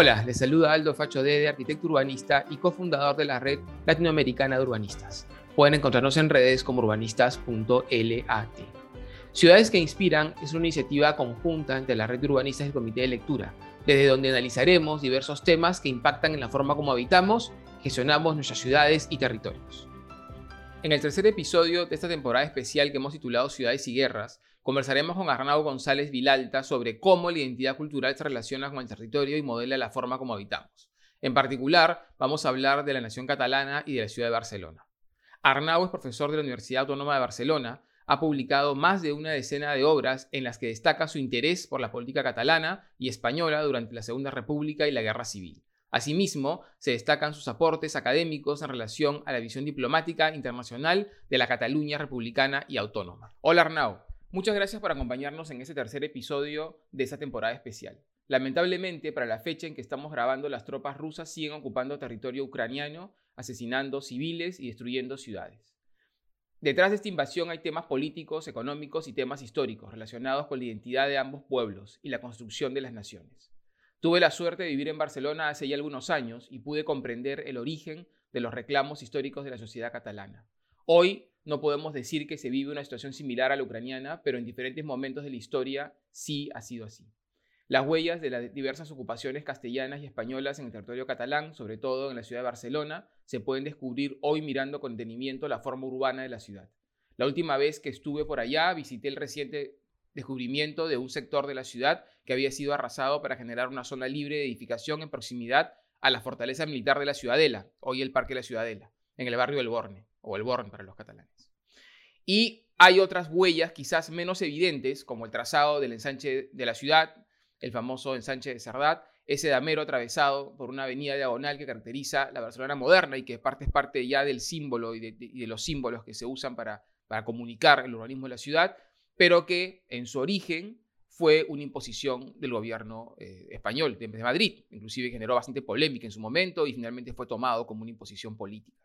Hola, les saluda Aldo Facho Dede, arquitecto urbanista y cofundador de la red latinoamericana de urbanistas. Pueden encontrarnos en redes como urbanistas.lat. Ciudades que Inspiran es una iniciativa conjunta entre la red de urbanistas y el Comité de Lectura, desde donde analizaremos diversos temas que impactan en la forma como habitamos, gestionamos nuestras ciudades y territorios. En el tercer episodio de esta temporada especial que hemos titulado Ciudades y Guerras, Conversaremos con Arnau González Vilalta sobre cómo la identidad cultural se relaciona con el territorio y modela la forma como habitamos. En particular, vamos a hablar de la nación catalana y de la ciudad de Barcelona. Arnau es profesor de la Universidad Autónoma de Barcelona, ha publicado más de una decena de obras en las que destaca su interés por la política catalana y española durante la Segunda República y la Guerra Civil. Asimismo, se destacan sus aportes académicos en relación a la visión diplomática internacional de la Cataluña republicana y autónoma. Hola Arnau. Muchas gracias por acompañarnos en este tercer episodio de esta temporada especial. Lamentablemente, para la fecha en que estamos grabando, las tropas rusas siguen ocupando territorio ucraniano, asesinando civiles y destruyendo ciudades. Detrás de esta invasión hay temas políticos, económicos y temas históricos relacionados con la identidad de ambos pueblos y la construcción de las naciones. Tuve la suerte de vivir en Barcelona hace ya algunos años y pude comprender el origen de los reclamos históricos de la sociedad catalana. Hoy no podemos decir que se vive una situación similar a la ucraniana, pero en diferentes momentos de la historia sí ha sido así. Las huellas de las diversas ocupaciones castellanas y españolas en el territorio catalán, sobre todo en la ciudad de Barcelona, se pueden descubrir hoy mirando con detenimiento la forma urbana de la ciudad. La última vez que estuve por allá visité el reciente descubrimiento de un sector de la ciudad que había sido arrasado para generar una zona libre de edificación en proximidad a la fortaleza militar de la Ciudadela, hoy el Parque de la Ciudadela, en el barrio del Borne o el Born para los catalanes. Y hay otras huellas quizás menos evidentes, como el trazado del ensanche de la ciudad, el famoso ensanche de Cerdat, ese damero atravesado por una avenida diagonal que caracteriza la Barcelona moderna y que parte es parte ya del símbolo y de, los símbolos que se usan para, para comunicar el urbanismo de la ciudad, pero que en su origen fue una imposición del gobierno eh, español de Madrid, inclusive generó bastante polémica en su momento y finalmente fue tomado como una imposición política.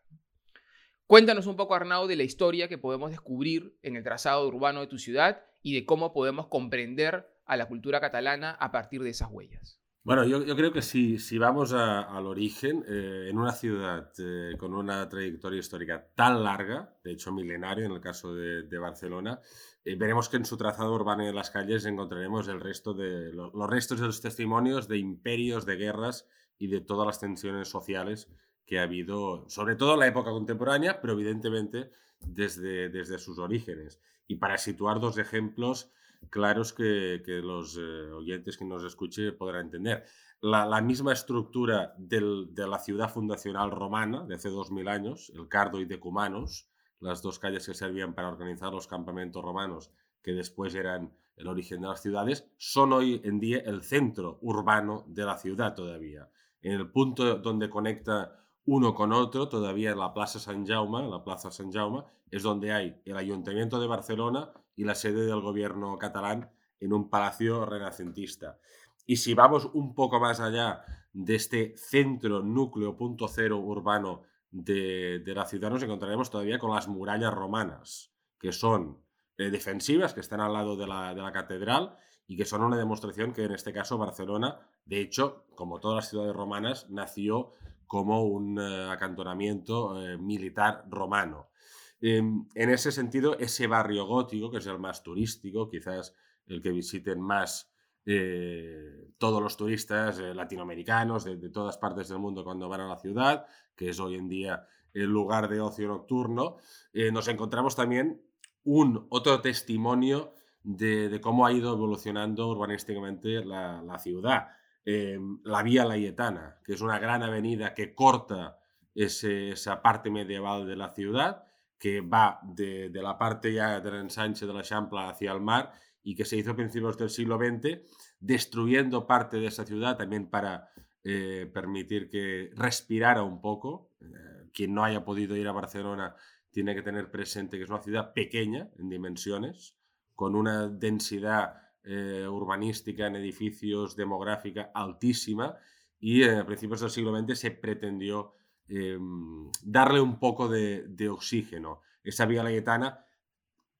Cuéntanos un poco, Arnau, de la historia que podemos descubrir en el trazado urbano de tu ciudad y de cómo podemos comprender a la cultura catalana a partir de esas huellas. Bueno, yo, creo que si, vamos al origen, eh, en una ciudad eh, con una trayectoria histórica tan larga, de hecho milenario en el caso de, Barcelona, eh, veremos que en su trazado urbano en las calles encontraremos de, los restos de los testimonios de imperios, de guerras y de todas las tensiones sociales que ha habido, sobre todo en la época contemporánea, pero evidentemente desde, desde sus orígenes. Y para situar dos ejemplos claros que, que los eh, oyentes que nos escuchen podrán entender. La, la misma estructura del, de la ciudad fundacional romana de hace 2000 años, el Cardo y Decumanos, las dos calles que servían para organizar los campamentos romanos que después eran el origen de las ciudades, son hoy en día el centro urbano de la ciudad todavía. En el punto donde conecta uno con otro, todavía en la Plaza San Jaume, la Plaza San Jaume, es donde hay el Ayuntamiento de Barcelona y la sede del gobierno catalán en un palacio renacentista. Y si vamos un poco más allá de este centro, núcleo, punto cero urbano de, la ciudad, nos encontraremos todavía con las murallas romanas, que son eh, defensivas, que están al lado de la, de la catedral y que son una demostración que en este caso Barcelona, de hecho, como todas las ciudades romanas, nació como un eh, acantonamiento eh, militar romano. Em, en ese sentido, ese barrio gótico, que es el más turístico, quizás el que visiten más eh, todos los turistas latinoamericanos de, todas partes del mundo cuando van a la ciudad, que es hoy en día el lugar de ocio nocturno, nos encontramos también un otro testimonio de, cómo ha ido evolucionando urbanísticamente la ciudad. Em, la Vía Layetana, que es una gran avenida que corta esa parte medieval de la ciudad, que va de, la parte ya del ensanche de la Champla hacia el mar y que se hizo a principios del siglo XX, destruyendo parte de esa ciudad también para eh, permitir que respirara un poco. Eh, quien no haya podido ir a Barcelona tiene que tener presente que es una ciudad pequeña en dimensiones, con una densidad eh, urbanística en edificios, demográfica altísima, y eh, a principios del siglo XX se pretendió em, darle un poco de, oxígeno. Esa vía layetana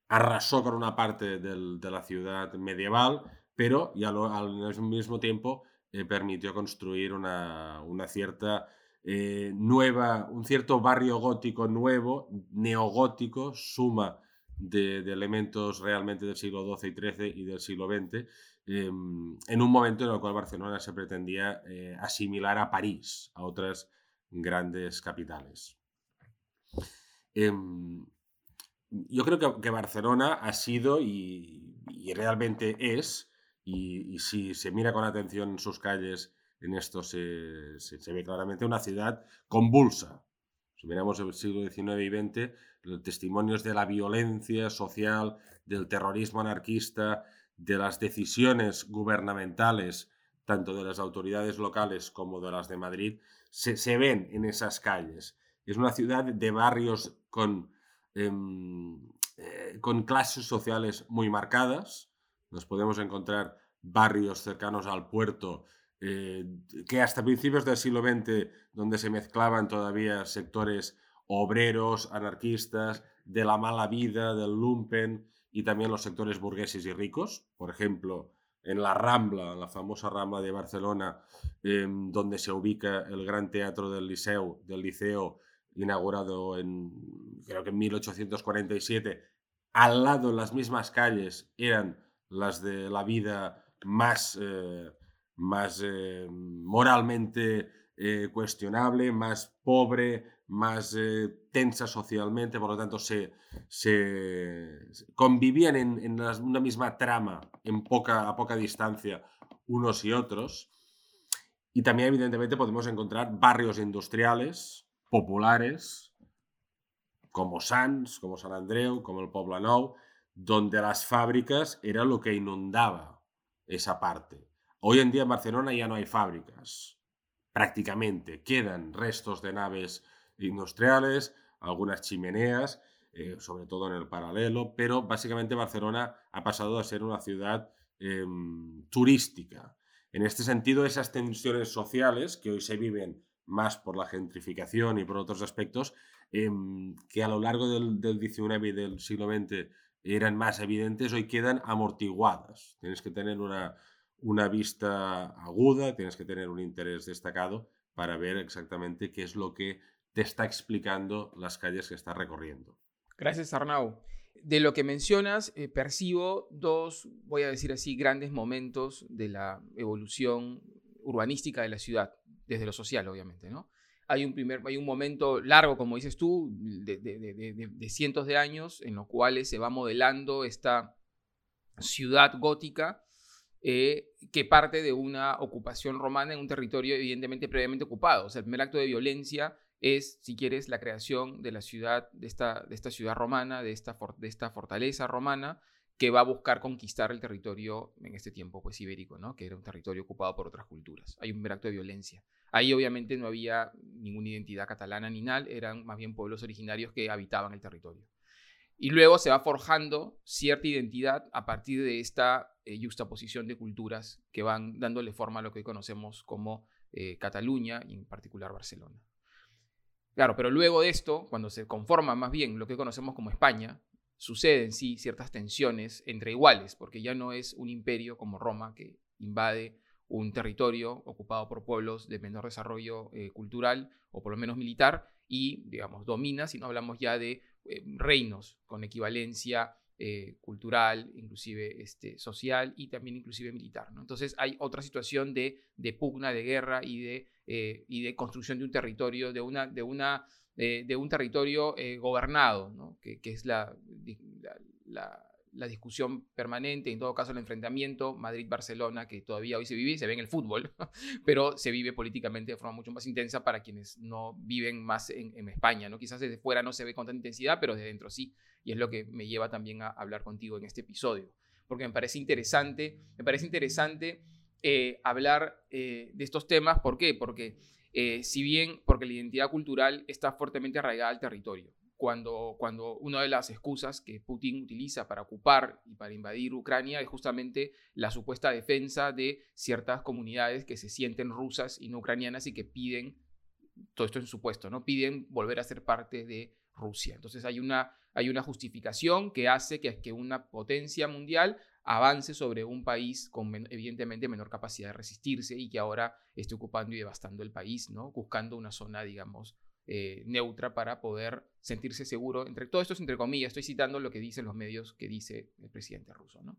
arrasó con una parte de la ciudad medieval, pero ya al mismo tiempo eh, permitió construir una, cierta eh, nueva, un cierto barrio gótico nuevo, neogótico, suma de, elementos realmente del siglo XII y XIII y del siglo XX, em, en un momento en el cual Barcelona se pretendía eh, asimilar a París, a otras grandes capitales. Em, yo creo que, Barcelona ha sido y, realmente es, y, si se mira con atención sus calles, en esto se, ve claramente una ciudad convulsa. Si miramos el siglo XIX y XX, testimonios de la violencia social, del terrorismo anarquista, de las decisiones gubernamentales, tanto de las autoridades locales como de las de Madrid, se ven en esas calles. Es una ciudad de barrios con Em, eh, con clases sociales muy marcadas. Nos podemos encontrar barrios cercanos al puerto eh, que hasta principios del siglo XX, donde se mezclaban todavía sectores obreros, anarquistas, de la mala vida, del lumpen y también los sectores burgueses y ricos. Por ejemplo, en la Rambla, la famosa Rambla de Barcelona, em, donde se ubica el Gran Teatro del Liceo, del Liceo inaugurado en, creo que en 1847, al lado, en las mismas calles, eran las de la vida más, eh, más eh, moralmente eh, cuestionable, más pobre, más tensa socialmente, por lo tanto se, se convivían en, una misma trama en poca, a poca distancia unos y otros. Y también, evidentemente, podemos encontrar barrios industriales, populares como Sants, como San Andreu, como el Nou, donde las fábricas era lo que inundaba esa parte. Hoy en día en Barcelona ya no hay fábricas, prácticamente. Quedan restos de naves industriales, algunas chimeneas, eh, sobre todo en el paralelo, pero básicamente Barcelona ha pasado a ser una ciudad em, turística. En este sentido, esas tensiones sociales que hoy se viven más por la gentrificación y por otros aspectos, em, que a lo largo del, XIX y del siglo XX eran más evidentes, hoy quedan amortiguadas. Tienes que tener una, una vista aguda, tienes que tener un interés destacado para ver exactamente qué es lo que te está explicando las calles que estás recorriendo. Gracias, Arnau. De lo que mencionas, eh, percibo dos, voy a decir así, grandes momentos de la evolución urbanística de la ciudad desde lo social, obviamente, ¿no? Hay un, primer, hay un momento largo, como dices tú, de, cientos de años, en los cuales se va modelando esta ciudad gótica eh, que parte de una ocupación romana en un territorio evidentemente previamente ocupado. O sea, el primer acto de violencia es, si quieres, la creación de la ciudad, de esta, de esta ciudad romana, de esta, de esta fortaleza romana, que va a buscar conquistar el territorio en este tiempo pues ibérico, ¿no? que era un territorio ocupado por otras culturas. Hay un acto de violencia. Ahí obviamente no había ninguna identidad catalana ni nada, eran más bien pueblos originarios que habitaban el territorio. Y luego se va forjando cierta identidad a partir de esta eh, juxtaposición de culturas que van dándole forma a lo que hoy conocemos como eh, Cataluña y en particular Barcelona. Claro, pero luego de esto, cuando se conforma más bien lo que conocemos como España, suceden sí ciertas tensiones entre iguales, porque ya no es un imperio como Roma que invade un territorio ocupado por pueblos de menor desarrollo eh, cultural o por lo menos militar y, digamos, domina, si no hablamos ya de eh, reinos con equivalencia eh, cultural, inclusive este, social y también inclusive militar. ¿no? Entonces hay otra situación de, de pugna, de guerra y de, y de construcción de un territorio, de una, de una de, un territorio eh, gobernado, ¿no? que, es la, la, la, discusión permanente, en todo caso el enfrentamiento Madrid-Barcelona, que todavía hoy se vive se ve en el fútbol, pero se vive políticamente de forma mucho más intensa para quienes no viven más en, en España. ¿no? Quizás desde fuera no se ve con tanta intensidad, pero desde dentro sí, y es lo que me lleva también a hablar contigo en este episodio, porque me parece interesante, me parece interesante eh, hablar eh, de estos temas, ¿por qué? Porque eh, si bien porque la identidad cultural está fuertemente arraigada al territorio. Cuando, cuando una de las excusas que Putin utiliza para ocupar y para invadir Ucrania es justamente la supuesta defensa de ciertas comunidades que se sienten rusas y no ucranianas y que piden, todo esto en supuesto, ¿no? piden volver a ser parte de Rusia. Entonces hay una, hay una justificación que hace que, que una potencia mundial avance sobre un país con evidentemente menor capacidad de resistirse y que ahora esté ocupando y devastando el país, ¿no? buscando una zona, digamos, eh, neutra para poder sentirse seguro. Entre todo esto es entre comillas, estoy citando lo que dicen los medios que dice el presidente ruso. ¿no?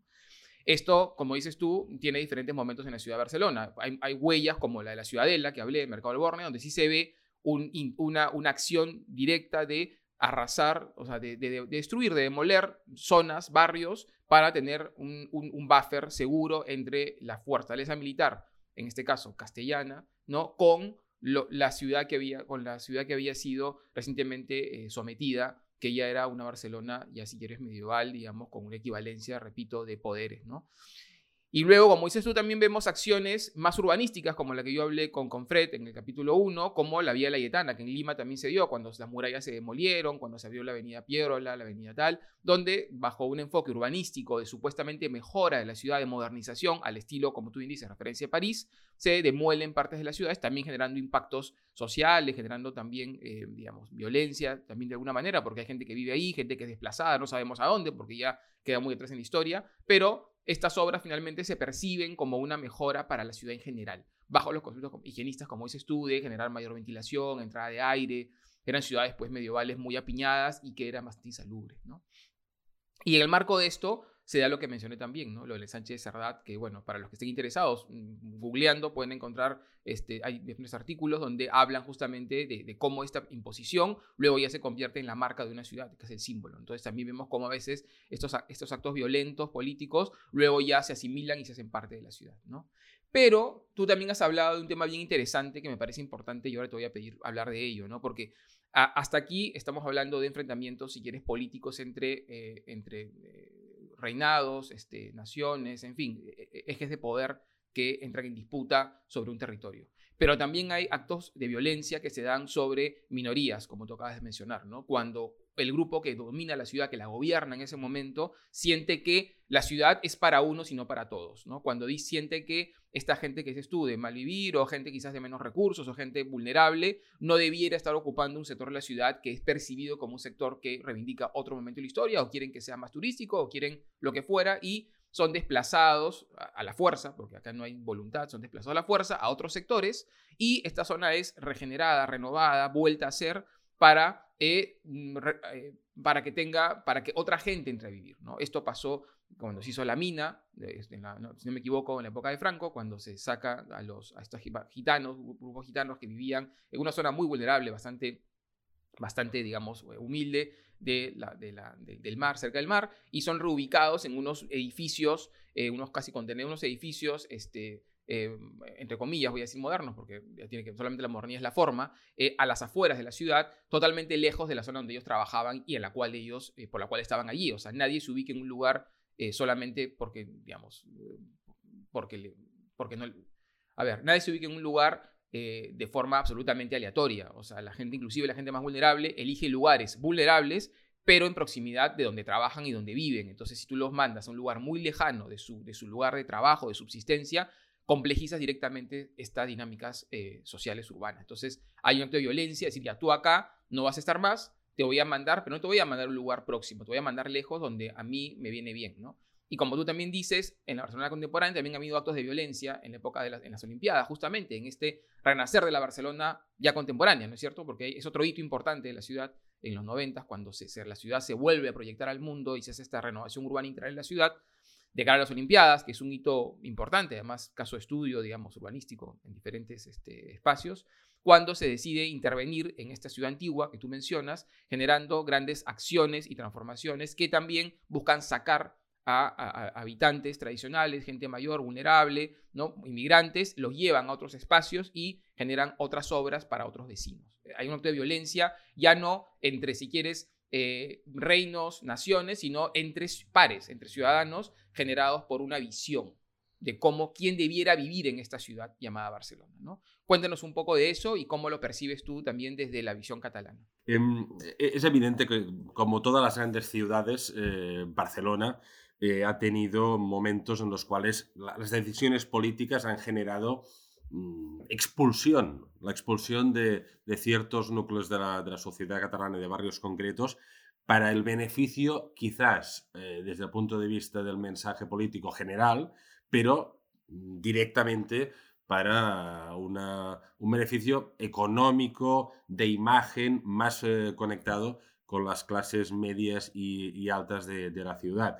Esto, como dices tú, tiene diferentes momentos en la ciudad de Barcelona. Hay, huellas como la de la Ciudadela, que hablé, Mercado del Borne, donde sí se ve una, una acción directa de arrasar, o sea, de, destruir, de demoler zonas, barrios, para tener un, buffer seguro entre la fortaleza militar, en este caso castellana, ¿no? con la ciudad que había, con la ciudad que había sido recientemente eh, sometida, que ya era una Barcelona, ya si quieres medieval, digamos, con una equivalencia, repito, de poderes, ¿no? Y luego, como dices tú, también vemos acciones más urbanísticas, como la que yo hablé con Confred en el capítulo 1, como la Vía Layetana, que en Lima también se dio, cuando las murallas se demolieron, cuando se abrió la avenida Piedrola, la avenida tal, donde bajo un enfoque urbanístico de supuestamente mejora de la ciudad, de modernización, al estilo, como tú bien dices, referencia a París, se demuelen partes de las ciudades, también generando impactos sociales, generando también, eh, digamos, violencia, también de alguna manera, porque hay gente que vive ahí, gente que es desplazada, no sabemos a dónde, porque ya queda muy detrás en la historia, pero estas obras finalmente se perciben como una mejora para la ciudad en general, bajo los conceptos higienistas, como dices tú, generar mayor ventilación, entrada de aire, eran ciudades pues medievales muy apiñadas y que eran bastante insalubres, ¿no? Y en el marco de esto, se da lo que mencioné también, ¿no? Lo de Sánchez de Cerdat, que bueno, para los que estén interesados, mm, googleando pueden encontrar, este, hay diferentes artículos donde hablan justamente de, cómo esta imposición luego ya se convierte en la marca de una ciudad, que es el símbolo. Entonces también vemos cómo a veces estos, estos actos violentos, políticos, luego ya se asimilan y se hacen parte de la ciudad, ¿no? Pero tú también has hablado de un tema bien interesante que me parece importante y ahora te voy a pedir hablar de ello, ¿no? Porque hasta aquí estamos hablando de enfrentamientos, si quieres, políticos entre, eh, entre eh, reinados, este, naciones, en fin, e, e, ejes de poder que entran en disputa sobre un territorio. Pero también hay actos de violencia que se dan sobre minorías, como tú acabas de mencionar, ¿no? Cuando el grupo que domina la ciudad, que la gobierna en ese momento, siente que la ciudad es para unos y no para todos, ¿no? Cuando siente que esta gente que se estudia mal vivir o gente quizás de menos recursos o gente vulnerable no debiera estar ocupando un sector de la ciudad que es percibido como un sector que reivindica otro momento de la historia o quieren que sea más turístico o quieren lo que fuera y son desplazados a, la fuerza, porque acá no hay voluntad, son desplazados a la fuerza a otros sectores y esta zona es regenerada, renovada, vuelta a ser para, eh, mm, eh, para que tenga, para que otra gente entre a vivir. ¿no? Esto pasó cuando se hizo la mina, este, si no me equivoco, en la época de Franco, cuando se saca a, los, a estos gitanos, grupos gitanos que vivían en una zona muy vulnerable, bastante, bastante digamos, humilde, de la, del mar, cerca del mar, y son reubicados en unos edificios, eh, unos casi contener unos edificios, este, eh, entre comillas, voy a decir modernos, porque ya tiene que solamente la modernidad es la forma, eh, a las afueras de la ciudad, totalmente lejos de la zona donde ellos trabajaban y en la cual ellos, por la cual estaban allí. O sea, nadie se ubica en un lugar solamente porque, digamos, porque, porque no... A ver, nadie se ubica en un lugar eh, de forma absolutamente aleatoria. O sea, la gente, inclusive la gente más vulnerable, elige lugares vulnerables, pero en proximidad de donde trabajan y donde viven. Entonces, si tú los mandas a un lugar muy lejano de su, de su lugar de trabajo, de subsistencia, complejizas directamente estas dinámicas eh, sociales urbanas. Entonces, hay un acto de violencia, es decir, ya tú acá no vas a estar más, te voy a mandar, pero no te voy a mandar a un lugar próximo, te voy a mandar lejos donde a mí me viene bien, ¿no? Y como tú también dices, en la Barcelona contemporánea también ha habido actos de violencia en la época de las, Olimpiadas, justamente en este renacer de la Barcelona ya contemporánea, ¿no es cierto? Porque es otro hito importante de la ciudad en los 90, cuando se, la ciudad se vuelve a proyectar al mundo y se hace esta renovación urbana integral en la ciudad, de cara a las Olimpiadas, que es un hito importante, además caso de estudio, digamos, urbanístico en diferentes este, espacios, cuando se decide intervenir en esta ciudad antigua que tú mencionas, generando grandes acciones y transformaciones que también buscan sacar a, habitantes tradicionales, gente mayor, vulnerable, ¿no? inmigrantes, los llevan a otros espacios y generan otras obras para otros vecinos. Hay un acto de violencia ya no entre, si quieres, eh, reinos, naciones, sino entre pares, entre ciudadanos generados por una visión de cómo, quién debiera vivir en esta ciudad llamada Barcelona. ¿no? Cuéntanos un poco de eso y cómo lo percibes tú también desde la visión catalana. Em, e, es evidente que, como todas las grandes ciudades, eh, Barcelona eh, ha tenido momentos en los cuales las decisiones políticas han generado expulsión, la expulsión de, ciertos núcleos de la, sociedad catalana y de barrios concretos para el beneficio quizás eh, desde el punto de vista del mensaje político general, pero directamente para un beneficio económico de imagen más eh, conectado con las clases medias y, altas de, la ciudad.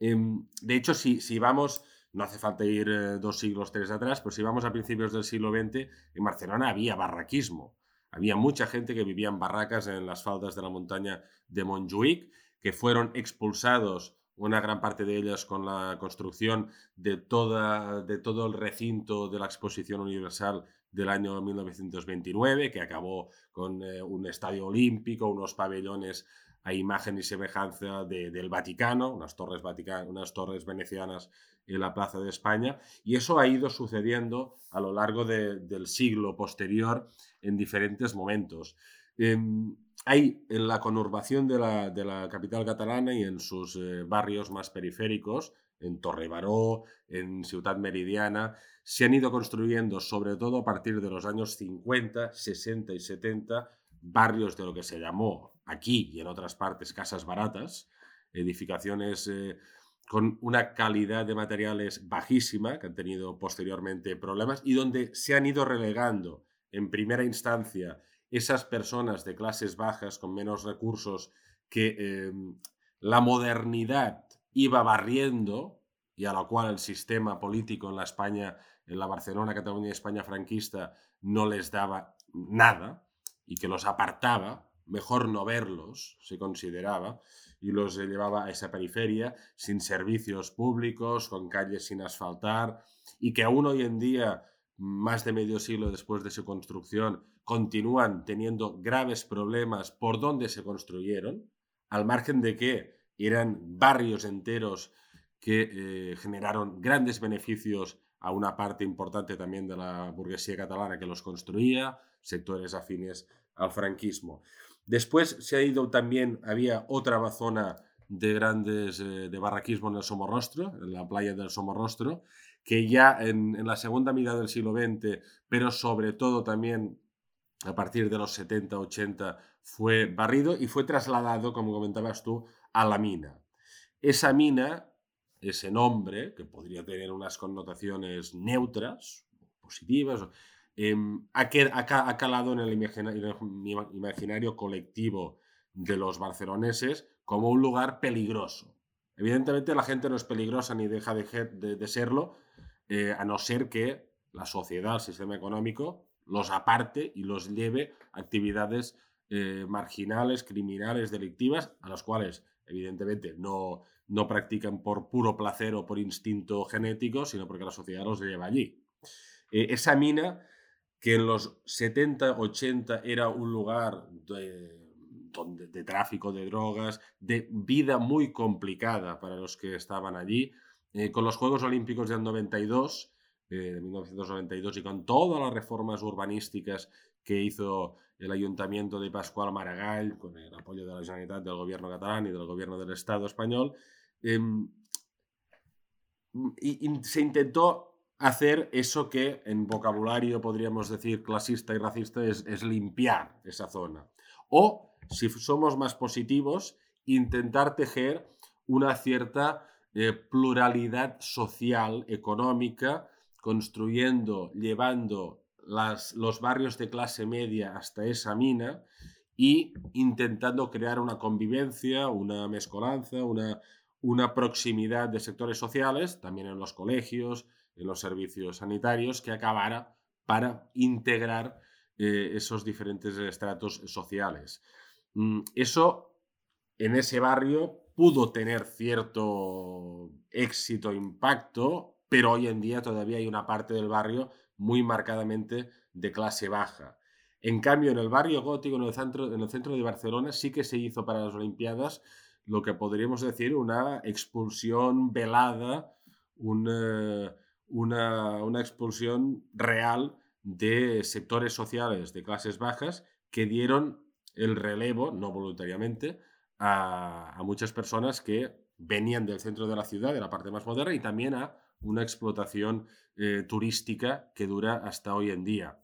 Em, de hecho, si, si, vamos, no hace falta ir eh, dos siglos, tres atrás, pero si vamos a principios del siglo XX, en Barcelona había barraquismo. Había mucha gente que vivía en barracas en las faldas de la montaña de Montjuic, que fueron expulsados una gran parte de ellas con la construcción de, todo el recinto de la Exposición Universal del año 1929, que acabó con eh, un estadio olímpico, unos pabellones a imagen y semejanza del Vaticano, unas torres, unas torres venecianas en la Plaza de España, y eso ha ido sucediendo a lo largo del siglo posterior en diferentes momentos. Em, hay en la conurbación de la, capital catalana y en sus eh, barrios más periféricos, en Torrebaró, en Ciudad Meridiana, se han ido construyendo, sobre todo a partir de los años 50, 60 y 70, barrios de lo que se llamó aquí y en otras partes casas baratas, edificaciones eh, con una calidad de materiales bajísima, que han tenido posteriormente problemas, y donde se han ido relegando en primera instancia esas personas de clases bajas con menos recursos que em, la modernidad iba barriendo y a la cual el sistema político en la España, en la Barcelona, Cataluña y España franquista no les daba nada y que los apartaba, mejor no verlos, se consideraba, y los llevaba a esa periferia sin servicios públicos, con calles sin asfaltar, y que aún hoy en día, más de medio siglo después de su construcción, continúan teniendo graves problemas por dónde se construyeron, al margen de que eran barrios enteros que eh, generaron grandes beneficios a una parte importante también de la burguesía catalana que los construía, sectores afines al franquismo. Después se ha ido también, había otra zona de grandes eh, de barraquismo en el Somorrostro, en la playa del Somorrostro, que ya en, en la segunda mitad del siglo XX, pero sobre todo también a partir de los 70-80 fue barrido y fue trasladado, como comentabas tú, a la mina. Esa mina, ese nombre, que podría tener unas connotaciones neutras, positivas, em, ha, calado en el imaginario colectivo de los barceloneses como un lugar peligroso. Evidentemente la gente no es peligrosa ni deja de, serlo, eh, a no ser que la sociedad, el sistema económico, los aparte y los lleve a actividades eh, marginales, criminales, delictivas, a las cuales evidentemente no, no practican por puro placer o por instinto genético, sino porque la sociedad los lleva allí. Eh, esa mina, que en los 70, 80 era un lugar de, de, tráfico de drogas, de vida muy complicada para los que estaban allí, eh, con los Juegos Olímpicos del 92, de 1992 y con todas las reformas urbanísticas que hizo el ayuntamiento de Pascual Maragall, con el apoyo de la Generalitat del gobierno catalán y del gobierno del Estado español, em, y, se intentó hacer eso que en vocabulario podríamos decir clasista y racista es, limpiar esa zona. O, si somos más positivos, intentar tejer una cierta eh, pluralidad social, económica, construyendo, llevando los barrios de clase media hasta esa mina y intentando crear una convivencia, una mezcolanza, una, una proximidad de sectores sociales, también en los colegios, en los servicios sanitarios, que acabara para integrar eh, esos diferentes estratos sociales. Mm, eso en ese barrio pudo tener cierto éxito, impacto, pero hoy en día todavía hay una parte del barrio muy marcadamente de clase baja. En cambio, en el barrio gótico, en el centro, en el centro de Barcelona, sí que se hizo para las Olimpiadas lo que podríamos decir una expulsión velada, una, una, una expulsión real de sectores sociales de clases bajas que dieron el relevo, no voluntariamente, a, a, muchas personas que venían del centro de la ciudad, de la parte más moderna, y también a una explotación eh, turística que dura hasta hoy en día.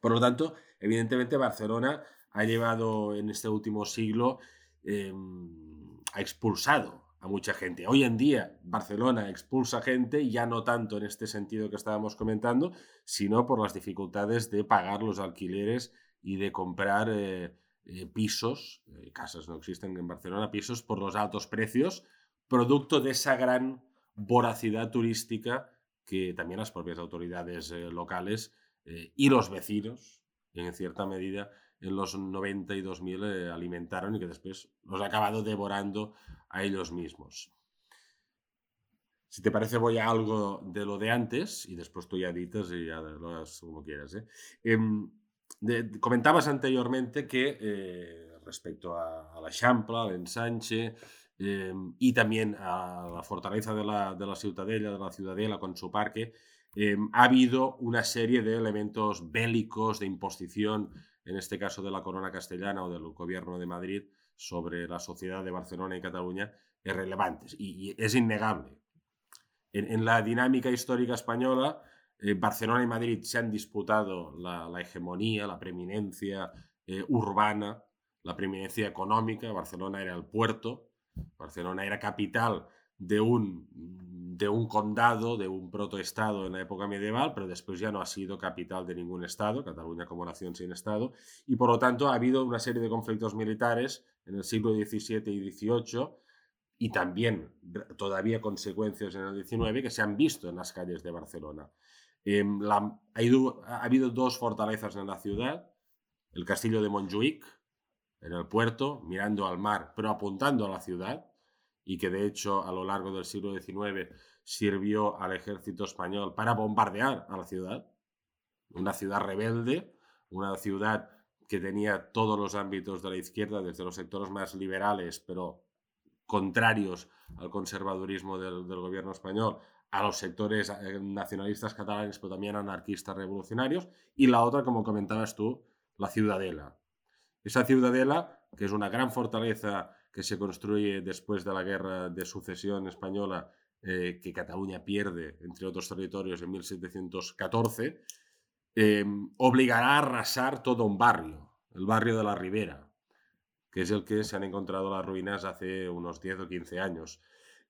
Por lo tanto, evidentemente Barcelona ha llevado en este último siglo em, ha expulsado a mucha gente. Hoy en día Barcelona expulsa gente, ya no tanto en este sentido que estábamos comentando, sino por las dificultades de pagar los alquileres y de comprar eh, eh, pisos, eh, casas no existen en Barcelona, pisos por los altos precios, producto de esa gran voracidad turística que también las propias autoridades locales y los vecinos, en cierta medida, los 90 y 2000 eh, alimentaron y que después los ha acabado devorando a ellos mismos. Si te parece, voy a algo de lo de antes y después tú ya editas y ya lo hagas como quieras. ¿eh? Em, comentabas anteriormente que eh, respecto a, la Champla, al ensanche em, y también a la fortaleza de la, de la de la Ciudadela con su parque, em, ha habido una serie de elementos bélicos, de imposición en este caso de la corona castellana o del gobierno de Madrid, sobre la sociedad de Barcelona y Cataluña, es relevante y, es innegable. En, la dinámica histórica española, eh, Barcelona y Madrid se han disputado la, hegemonía, la preeminencia eh, urbana, la preeminencia económica. Barcelona era el puerto, Barcelona era capital de un de un condado, de un protoestado en la época medieval, pero después ya no ha sido capital de ningún estado, Cataluña como nación sin estado, y por lo tanto ha habido una serie de conflictos militares en el siglo XVII y XVIII y también todavía consecuencias en el XIX que se han visto en las calles de Barcelona. Em, ha, ha, habido dos fortalezas en la ciudad, el castillo de Montjuic, en el puerto, mirando al mar, pero apuntando a la ciudad, y que de hecho a lo largo del siglo XIX sirvió al ejército español para bombardear a la ciudad, una ciudad rebelde, una ciudad que tenía todos los ámbitos de la izquierda, desde los sectores más liberales, pero contrarios al conservadurismo del, gobierno español, a los sectores eh, nacionalistas catalanes, pero también anarquistas revolucionarios, y la otra, como comentabas tú, la ciudadela. Esa ciudadela, que es una gran fortaleza que se construye después de la guerra de sucesión española eh, que Cataluña pierde, entre otros territorios, en 1714, em, obligará a arrasar todo un barrio, el barrio de la Ribera, que es el que se han encontrado las ruinas hace unos 10 o 15 años.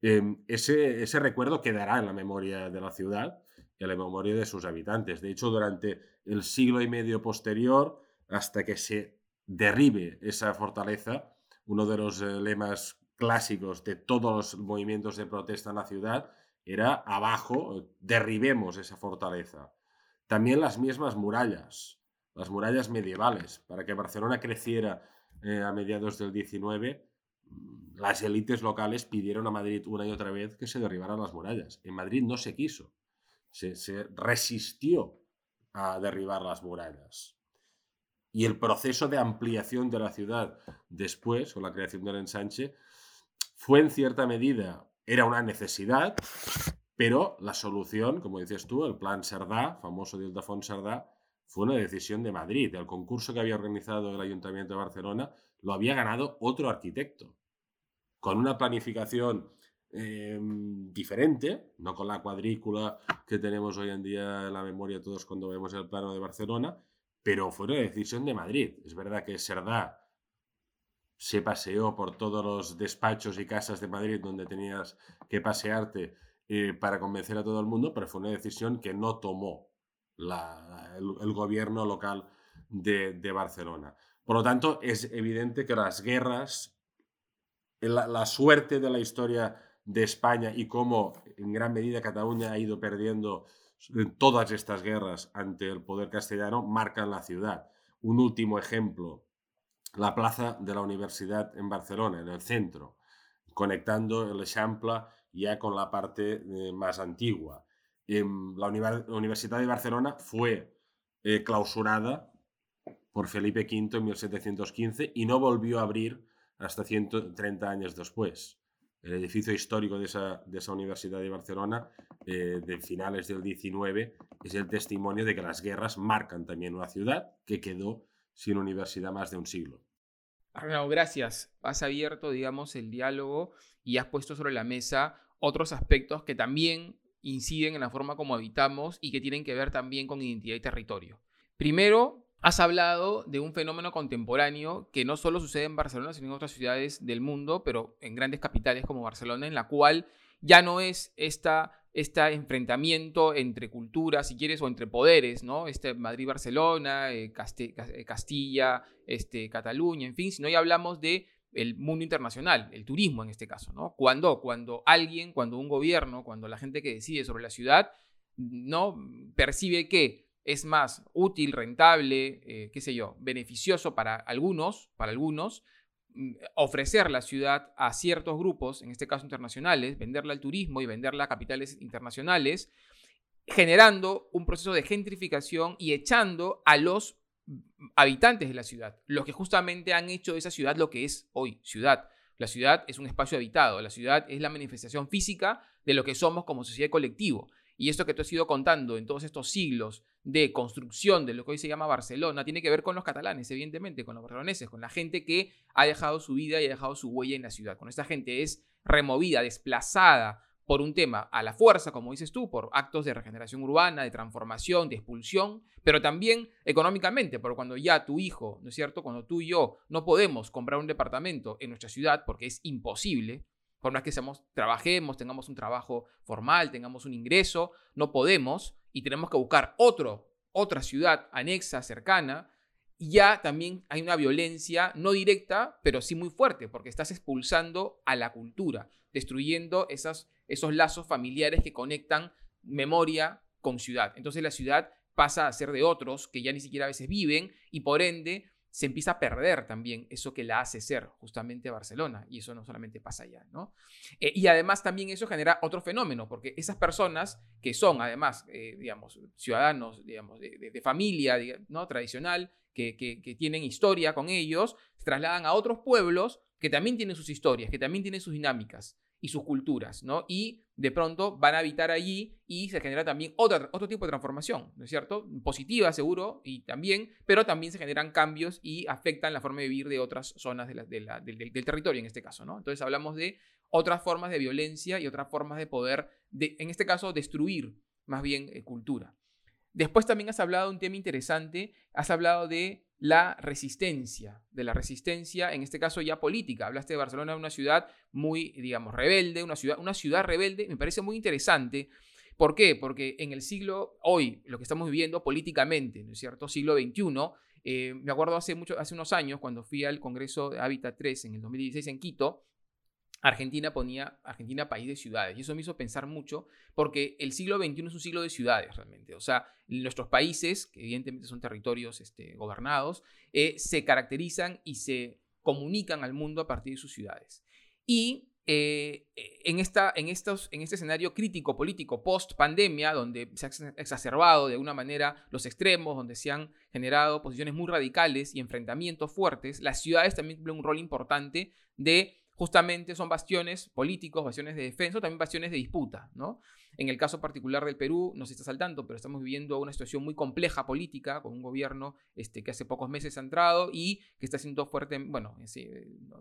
Em, ese, ese recuerdo quedará en la memoria de la ciudad y en la memoria de sus habitantes. De hecho, durante el siglo y medio posterior, hasta que se derribe esa fortaleza, uno de los eh, lemas clásicos de todos los movimientos de protesta en la ciudad era abajo, derribemos esa fortaleza. También las mismas murallas, las murallas medievales, para que Barcelona creciera eh, a mediados del 19, mm, las élites locales pidieron a Madrid una y otra vez que se derribaran las murallas. En Madrid no se quiso, se, se resistió a derribar las murallas. Y el proceso de ampliación de la ciudad después, con la creación del ensanche, fue en cierta medida, era una necesidad, pero la solución, como dices tú, el plan Sardá, famoso de Ildefons Sardá, fue una decisión de Madrid. El concurso que había organizado el Ayuntamiento de Barcelona lo había ganado otro arquitecto, con una planificación em, diferente, no con la cuadrícula que tenemos hoy en día en la memoria todos cuando vemos el plano de Barcelona, pero fue una decisión de Madrid. Es verdad que Sardá se paseó por todos los despachos y casas de Madrid donde tenías que pasearte eh, para convencer a todo el mundo, pero fue una decisión que no tomó el, gobierno local de, Barcelona. Por lo tanto, es evidente que las guerras, la, la suerte de la historia de España y cómo en gran medida Cataluña ha ido perdiendo todas estas guerras ante el poder castellano, marcan la ciudad. Un último ejemplo la plaza de la universidad en Barcelona, en el centro, conectando el Eixample ya con la parte eh, más antigua. Em, la, Universidad de Barcelona fue eh, clausurada por Felipe V en 1715 y no volvió a abrir hasta 130 años después. El edificio histórico de esa, de esa Universidad de Barcelona eh, de finales del 19 es el testimonio de que las guerras marcan también una ciudad que quedó sin universidad más de un siglo. Arnau, gracias. Has abierto, digamos, el diálogo y has puesto sobre la mesa otros aspectos que también inciden en la forma como habitamos y que tienen que ver también con identidad y territorio. Primero, Has hablado de un fenómeno contemporáneo que no solo sucede en Barcelona, sino en otras ciudades del mundo, pero en grandes capitales como Barcelona, en la cual ya no es esta, este enfrentamiento entre culturas, si quieres, o entre poderes, ¿no? Este Madrid-Barcelona, eh, eh, Castilla, este, Cataluña, en fin, sino ya hablamos de mundo internacional, el turismo en este caso, ¿no? Cuando, cuando alguien, cuando un gobierno, cuando la gente que decide sobre la ciudad, no percibe que es más útil, rentable, eh, qué sé yo, beneficioso para algunos, para algunos, ofrecer la ciudad a ciertos grupos, en este caso internacionales, venderla al turismo y venderla a capitales internacionales, generando un proceso de gentrificación y echando a los habitantes de la ciudad, los que justamente han hecho de esa ciudad lo que es hoy ciudad. La ciudad es un espacio habitado, la ciudad es la manifestación física de lo que somos como sociedad colectivo. Y esto que te has ido contando en todos estos siglos de construcción de lo que hoy se llama Barcelona tiene que ver con los catalanes, evidentemente, con los barceloneses, con la gente que ha dejado su vida y ha dejado su huella en la ciudad. Con esta gente es removida, desplazada por un tema a la fuerza, como dices tú, por actos de regeneración urbana, de transformación, de expulsión, pero también económicamente, porque cuando ya tu hijo, ¿no es cierto? Cuando tú y yo no podemos comprar un departamento en nuestra ciudad porque es imposible, por más que seamos, trabajemos, tengamos un trabajo formal, tengamos un ingreso, no podemos y tenemos que buscar otro, otra ciudad anexa, cercana. Y ya también hay una violencia no directa, pero sí muy fuerte, porque estás expulsando a la cultura, destruyendo esas, esos lazos familiares que conectan memoria con ciudad. Entonces la ciudad pasa a ser de otros que ya ni siquiera a veces viven y por ende se empieza a perder también eso que la hace ser justamente Barcelona. Y eso no solamente pasa allá, ¿no? Eh, y además también eso genera otro fenómeno, porque esas personas que son además, eh, digamos, ciudadanos, digamos, de, familia, ¿no? Tradicional, que, que, tienen historia con ellos, se trasladan a otros pueblos que también tienen sus historias, que también tienen sus dinámicas y sus culturas, ¿no? Y de pronto van a habitar allí y se genera también otra, otro tipo de transformación, ¿no es cierto? Positiva, seguro, y también, pero también se generan cambios y afectan la forma de vivir de otras zonas del, territorio, en este caso, ¿no? Entonces hablamos de otras formas de violencia y otras formas de poder, de, en este caso, destruir más bien eh, cultura. Después también has hablado de un tema interesante, has hablado de la resistencia, de la resistencia, en este caso ya política. Hablaste de Barcelona, una ciudad muy, digamos, rebelde, una ciudad, una ciudad rebelde, me parece muy interesante. ¿Por qué? Porque en el siglo, hoy, lo que estamos viviendo políticamente, ¿no es cierto? Siglo XXI, eh, me acuerdo hace, mucho, hace unos años, cuando fui al Congreso de Hábitat 3 en el 2016 en Quito, Argentina ponía Argentina país de ciudades. Y eso me hizo pensar mucho porque el siglo XXI es un siglo de ciudades realmente. O sea, nuestros países, que evidentemente son territorios este, gobernados, eh, se caracterizan y se comunican al mundo a partir de sus ciudades. Y eh, en, esta, en, estos, en este escenario crítico político post pandemia, donde se ha exacerbado de alguna manera los extremos, donde se han generado posiciones muy radicales y enfrentamientos fuertes, las ciudades también cumplen un rol importante de justamente son bastiones políticos, bastiones de defensa, también bastiones de disputa, ¿no? En el caso particular del Perú, no se está saltando, pero estamos viviendo una situación muy compleja política, con un gobierno este, que hace pocos meses ha entrado y que está siendo fuerte, bueno,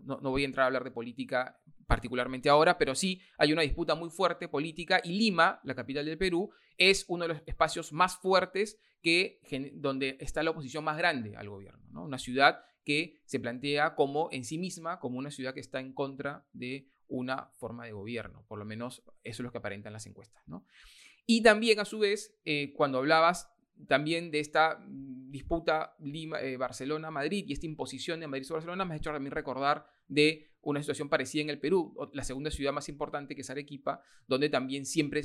no, no voy a entrar a hablar de política particularmente ahora, pero sí hay una disputa muy fuerte política y Lima, la capital del Perú, es uno de los espacios más fuertes que, donde está la oposición más grande al gobierno, ¿no? Una ciudad que se plantea como en sí misma, como una ciudad que está en contra de una forma de gobierno. Por lo menos eso es lo que aparentan las encuestas. ¿no? Y también, a su vez, eh, cuando hablabas también de esta mm, disputa eh, Barcelona-Madrid y esta imposición de Madrid sobre Barcelona, me ha hecho también recordar de una situación parecida en el Perú, la segunda ciudad más importante que es Arequipa, donde también siempre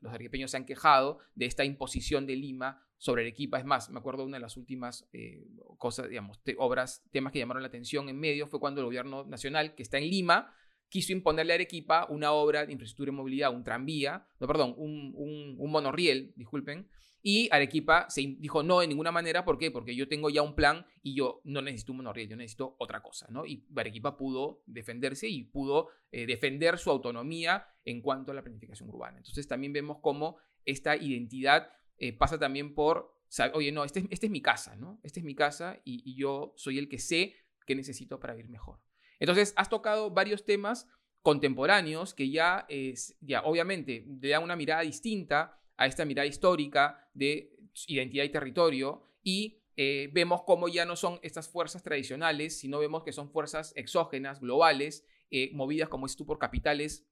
los arequipeños se han quejado de esta imposición de Lima sobre Arequipa. Es más, me acuerdo una de las últimas eh, cosas, digamos, obras, temas que llamaron la atención en medio fue cuando el gobierno nacional, que está en Lima, quiso imponerle a Arequipa una obra de infraestructura y movilidad, un tranvía, no, perdón, un, un, un monorriel, disculpen, y Arequipa se dijo no de ninguna manera, ¿por qué? Porque yo tengo ya un plan y yo no necesito un monorriel, yo necesito otra cosa, ¿no? Y Arequipa pudo defenderse y pudo eh, defender su autonomía en cuanto a la planificación urbana. Entonces también vemos cómo esta identidad eh, pasa también por, oye, no, esta es, es mi casa, ¿no? Esta es mi casa y, yo soy el que sé qué necesito para vivir mejor. Entonces, has tocado varios temas contemporáneos que ya, es, ya obviamente le dan una mirada distinta a esta mirada histórica de identidad y territorio y eh, vemos cómo ya no son estas fuerzas tradicionales, sino vemos que son fuerzas exógenas, globales, eh, movidas, como es tú, por capitales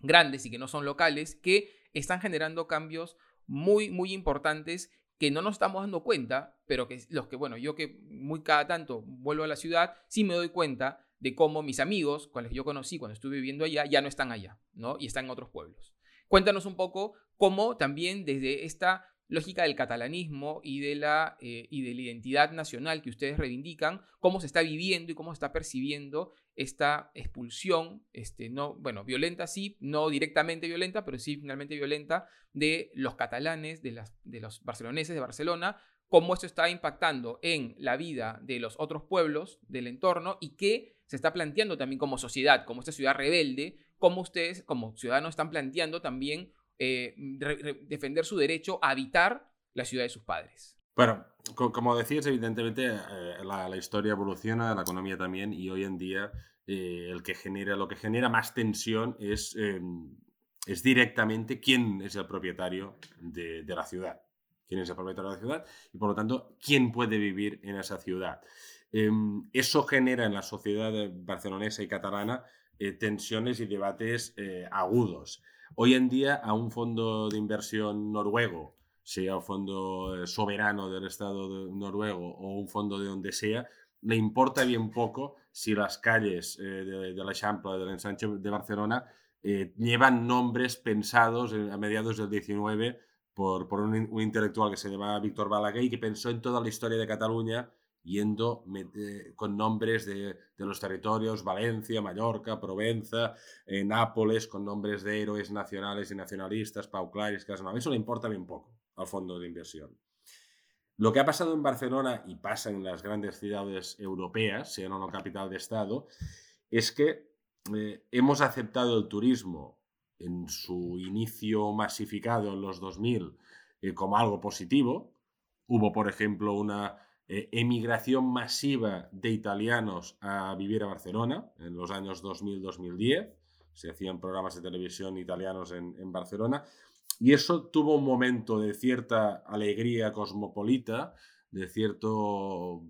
grandes y que no son locales, que están generando cambios muy, muy importantes que no nos estamos dando cuenta, pero que los que, bueno, yo que muy cada tanto vuelvo a la ciudad, sí me doy cuenta de cómo mis amigos, que yo conocí cuando estuve viviendo allá, ya no están allá, ¿no? Y están en otros pueblos. Cuéntanos un poco cómo también desde esta lógica del catalanismo y de, la, eh, y de la identidad nacional que ustedes reivindican, cómo se está viviendo y cómo se está percibiendo esta expulsión, este, no, bueno, violenta sí, no directamente violenta, pero sí finalmente violenta de los catalanes, de, las, de los barceloneses de Barcelona, cómo esto está impactando en la vida de los otros pueblos del entorno y qué se está planteando también como sociedad, como esta ciudad rebelde, cómo ustedes como ciudadanos están planteando también eh, defender su derecho a habitar la ciudad de sus padres. Bueno, como decías, evidentemente eh, la, historia evoluciona, la economía también, y hoy en día eh, el que genera, lo que genera más tensión es, em, es directamente quién es el propietario de, la ciudad. Quién es el propietario de la ciudad y por lo tanto quién puede vivir en esa ciudad. Em, eso genera en la sociedad barcelonesa y catalana tensiones y debates agudos. Hoy en día a un fondo de inversión noruego, sea un fondo eh, soberano del Estado noruego o un fondo de donde sea, le importa bien poco si las calles eh, de, la Champla, del ensanche de Barcelona, eh, llevan nombres pensados a mediados del 19 por, por un, un, intelectual que se llama Víctor Balaguer y que pensó en toda la historia de Cataluña yendo con nombres de, los territorios, Valencia, Mallorca, Provenza, eh, Nápoles, con nombres de héroes nacionales y nacionalistas, Pau Claris, Casanova. Eso le importa bien poco al fondo de inversión. Lo que ha pasado en Barcelona y pasa en las grandes ciudades europeas, sean o no capital de Estado, es que eh, hemos aceptado el turismo en su inicio masificado en los 2000 eh, como algo positivo. Hubo, por ejemplo, una eh, emigración masiva de italianos a vivir a Barcelona en los años 2000-2010. Se hacían programas de televisión italianos en, Barcelona. Y eso tuvo un momento de cierta alegría cosmopolita, de cierto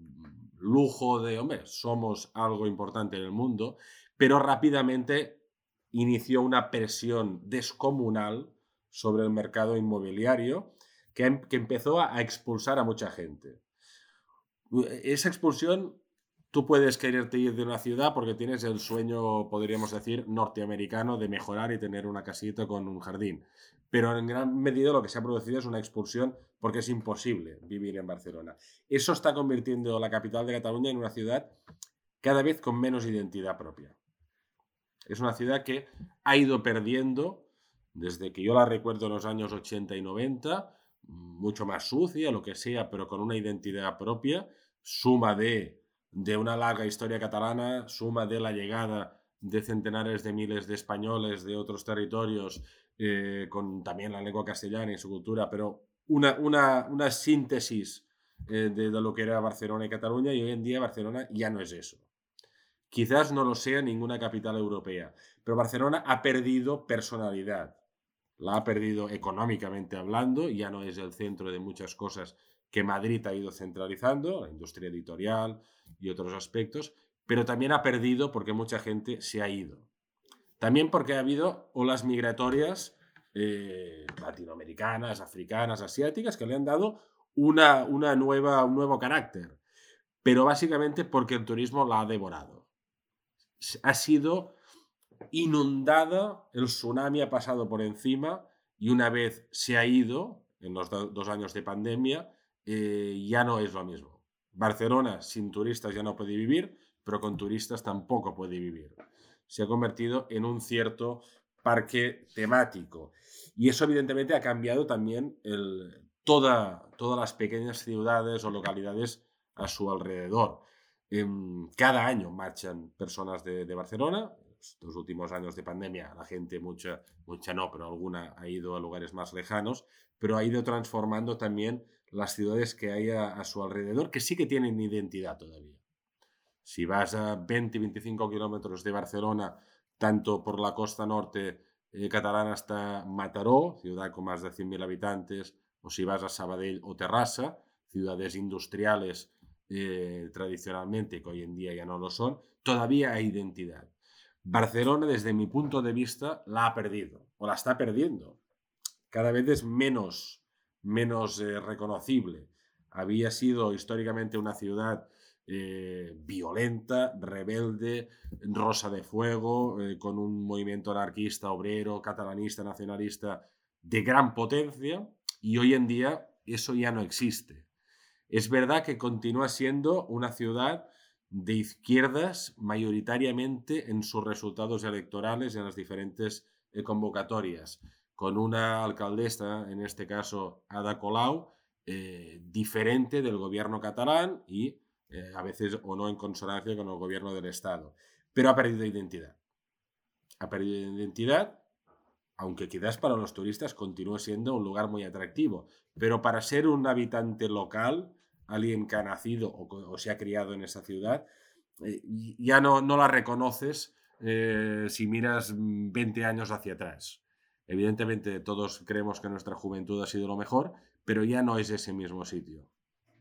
lujo de, hombre, somos algo importante en el mundo, pero rápidamente inició una presión descomunal sobre el mercado inmobiliario que, em, que empezó a expulsar a mucha gente. Esa expulsión, tú puedes quererte ir de una ciudad porque tienes el sueño, podríamos decir, norteamericano de mejorar y tener una casita con un jardín. Pero en gran medida lo que se ha producido es una expulsión porque es imposible vivir en Barcelona. Eso está convirtiendo la capital de Cataluña en una ciudad cada vez con menos identidad propia. Es una ciudad que ha ido perdiendo, desde que yo la recuerdo en los años 80 y 90, mucho más sucia, lo que sea, pero con una identidad propia, suma de, de una larga historia catalana, suma de la llegada de centenares de miles de españoles de otros territorios, eh, con también la lengua castellana y su cultura, pero una, una, una síntesis eh, de, de, lo que era Barcelona y Cataluña, y hoy en día Barcelona ya no es eso. Quizás no lo sea ninguna capital europea, pero Barcelona ha perdido personalidad la ha perdido económicamente hablando, ya no es el centro de muchas cosas que Madrid ha ido centralizando, la industria editorial y otros aspectos, pero también ha perdido porque mucha gente se ha ido. También porque ha habido olas migratorias eh, latinoamericanas, africanas, asiáticas, que le han dado una, una nueva, un nuevo carácter, pero básicamente porque el turismo la ha devorado. Ha sido inundada, el tsunami ha pasado por encima y una vez se ha ido, en los dos años de pandemia, eh, ya no es lo mismo. Barcelona sin turistas ya no puede vivir, pero con turistas tampoco puede vivir. Se ha convertido en un cierto parque temático. Y eso evidentemente ha cambiado también el, toda, todas las pequeñas ciudades o localidades a su alrededor. Em, cada año marchan personas de, de Barcelona, los últimos años de pandemia la gente, mucha, mucha no, pero alguna ha ido a lugares más lejanos, pero ha ido transformando también las ciudades que hay a, su alrededor, que sí que tienen identidad todavía. Si vas a 20-25 kilómetros de Barcelona, tanto por la costa norte eh, catalana hasta Mataró, ciudad con más de 100.000 habitantes, o si vas a Sabadell o Terrassa, ciudades industriales eh, tradicionalmente, que hoy en día ya no lo son, todavía hay identidad. Barcelona, desde mi punto de vista, la ha perdido o la está perdiendo. Cada vez es menos, menos eh, reconocible. Había sido históricamente una ciudad eh, violenta, rebelde, rosa de fuego, eh, con un movimiento anarquista, obrero, catalanista, nacionalista de gran potencia y hoy en día eso ya no existe. Es verdad que continúa siendo una ciudad de izquierdas mayoritariamente en sus resultados electorales en las diferentes eh, convocatorias, con una alcaldesa, en este caso Ada Colau, diferente del gobierno catalán y eh, a veces o no en consonancia con el gobierno del Estado, pero ha perdido identidad. Ha perdido identidad, aunque quizás para los turistas continúe siendo un lugar muy atractivo, pero para ser un habitante local, alguien que ha nacido o, se ha criado en esa ciudad, eh, ya no, no la reconoces eh, si miras 20 años hacia atrás. Evidentemente todos creemos que nuestra juventud ha sido lo mejor, pero ya no es ese mismo sitio.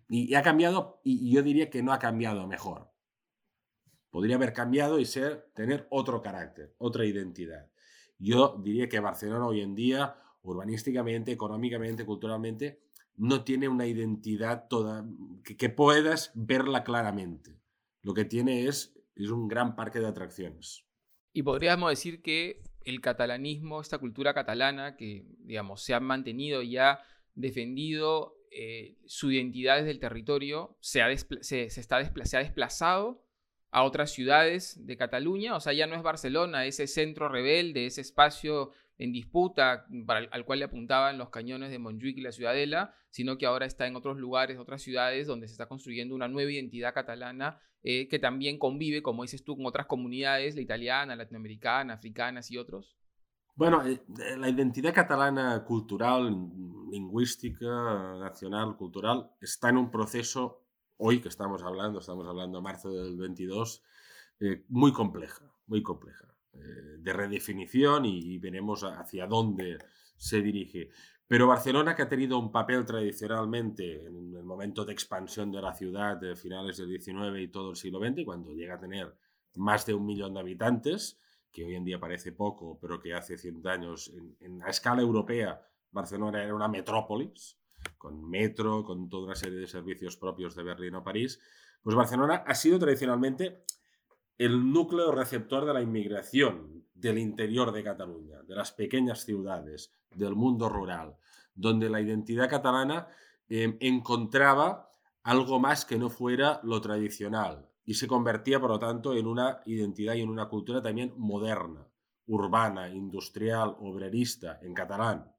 Y, ha cambiado, y yo diría que no ha cambiado mejor. Podría haber cambiado y ser, tener otro carácter, otra identidad. Yo diría que Barcelona hoy en día, urbanísticamente, económicamente, culturalmente, no tiene una identidad toda que, que puedas verla claramente. Lo que tiene es, es un gran parque de atracciones. Y podríamos decir que el catalanismo, esta cultura catalana que, digamos, se ha mantenido y ha defendido eh, su identidad desde el territorio se ha, se, está ha desplazado a otras ciudades de Cataluña, o sea, ya no es Barcelona, ese centro rebelde, ese espacio en disputa al cual le apuntaban los cañones de Montjuic y la Ciudadela, sino que ahora está en otros lugares, otras ciudades donde se está construyendo una nueva identidad catalana eh, que también convive, como dices tú, con otras comunidades, la italiana, latinoamericana, africanas y otros. Bueno, eh, la identidad catalana cultural, lingüística, nacional, cultural, está en un proceso, hoy que estamos hablando, estamos hablando de marzo del 22, eh, muy compleja, muy compleja, eh, de redefinición y, veremos hacia dónde se dirige. Pero Barcelona, que ha tenido un papel tradicionalmente en el momento de expansión de la ciudad de finales del 19 y todo el siglo XX, cuando llega a tener más de un millón de habitantes, que hoy en día parece poco, pero que hace 100 años, en, a escala europea, Barcelona era una metrópolis, con metro, con toda una serie de servicios propios de Berlín o París, pues Barcelona ha sido tradicionalmente el núcleo receptor de la inmigración del interior de Cataluña, de las pequeñas ciudades, del mundo rural, donde la identidad catalana eh, encontraba algo más que no fuera lo tradicional, y se convertía, por lo tanto, en una identidad y en una cultura también moderna, urbana, industrial, obrerista, en catalán,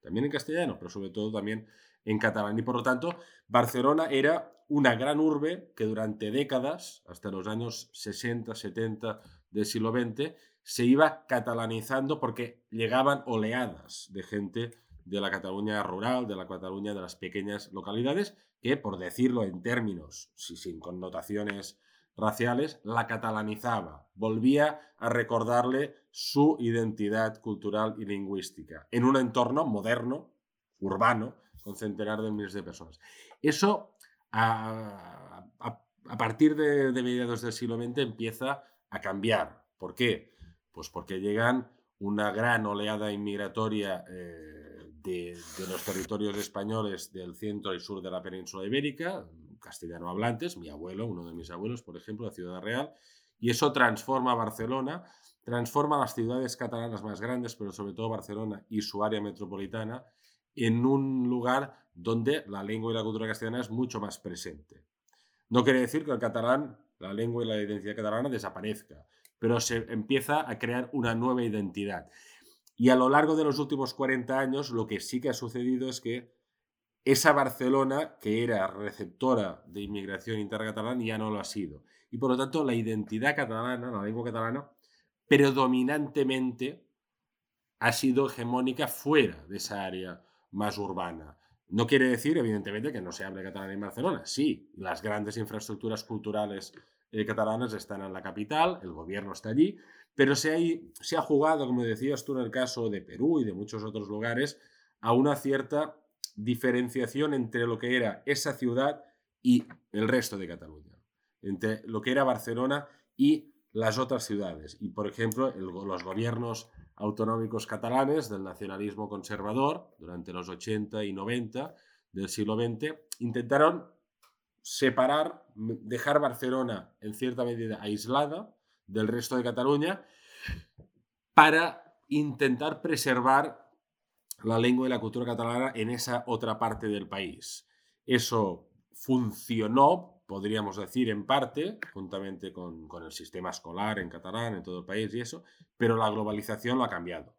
también en castellano, pero sobre todo también en catalán. Y por lo tanto, Barcelona era una gran urbe que durante décadas, hasta los años 60, 70 del siglo XX, se iba catalanizando porque llegaban oleadas de gente de la Cataluña rural, de la Cataluña de las pequeñas localidades, que, por decirlo en términos, sin connotaciones raciales, la catalanizaba, volvía a recordarle su identidad cultural y lingüística en un entorno moderno, urbano, con centenares de miles de personas. Eso, a, partir de, mediados del siglo XX, empieza a cambiar. ¿Por qué? Pues porque llegan una gran oleada inmigratoria eh, de, de, los territorios españoles del centro y sur de la península ibérica, castellano hablantes, mi abuelo, uno de mis abuelos, por ejemplo, de Ciudad Real, y eso transforma Barcelona, transforma las ciudades catalanas más grandes, pero sobre todo Barcelona y su área metropolitana, en un lugar donde la lengua y la cultura castellana es mucho más presente. No quiere decir que el catalán, la lengua y la identidad catalana desaparezca, pero se empieza a crear una nueva identidad. Y a lo largo de los últimos 40 años lo que sí que ha sucedido es que esa Barcelona, que era receptora de inmigración intercatalana, ya no lo ha sido. Y por lo tanto, la identidad catalana, la lengua catalana, predominantemente ha sido hegemónica fuera de esa área más urbana. No quiere decir, evidentemente, que no se hable catalán en Barcelona. Sí, las grandes infraestructuras culturales eh, catalanas están en la capital, el gobierno está allí, pero se ha jugado, como decías tú en el caso de Perú y de muchos otros lugares, a una cierta diferenciación entre lo que era esa ciudad y el resto de Cataluña, entre lo que era Barcelona y las otras ciudades. Y, por ejemplo, los gobiernos autonómicos catalanes del nacionalismo conservador durante los 80 y 90 del siglo XX intentaron separar, dejar Barcelona en cierta medida aislada del resto de Cataluña para intentar preservar la lengua y la cultura catalana en esa otra parte del país. Eso funcionó, podríamos decir, en parte, juntamente con, con, el sistema escolar en catalán en todo el país y eso, pero la globalización lo ha cambiado.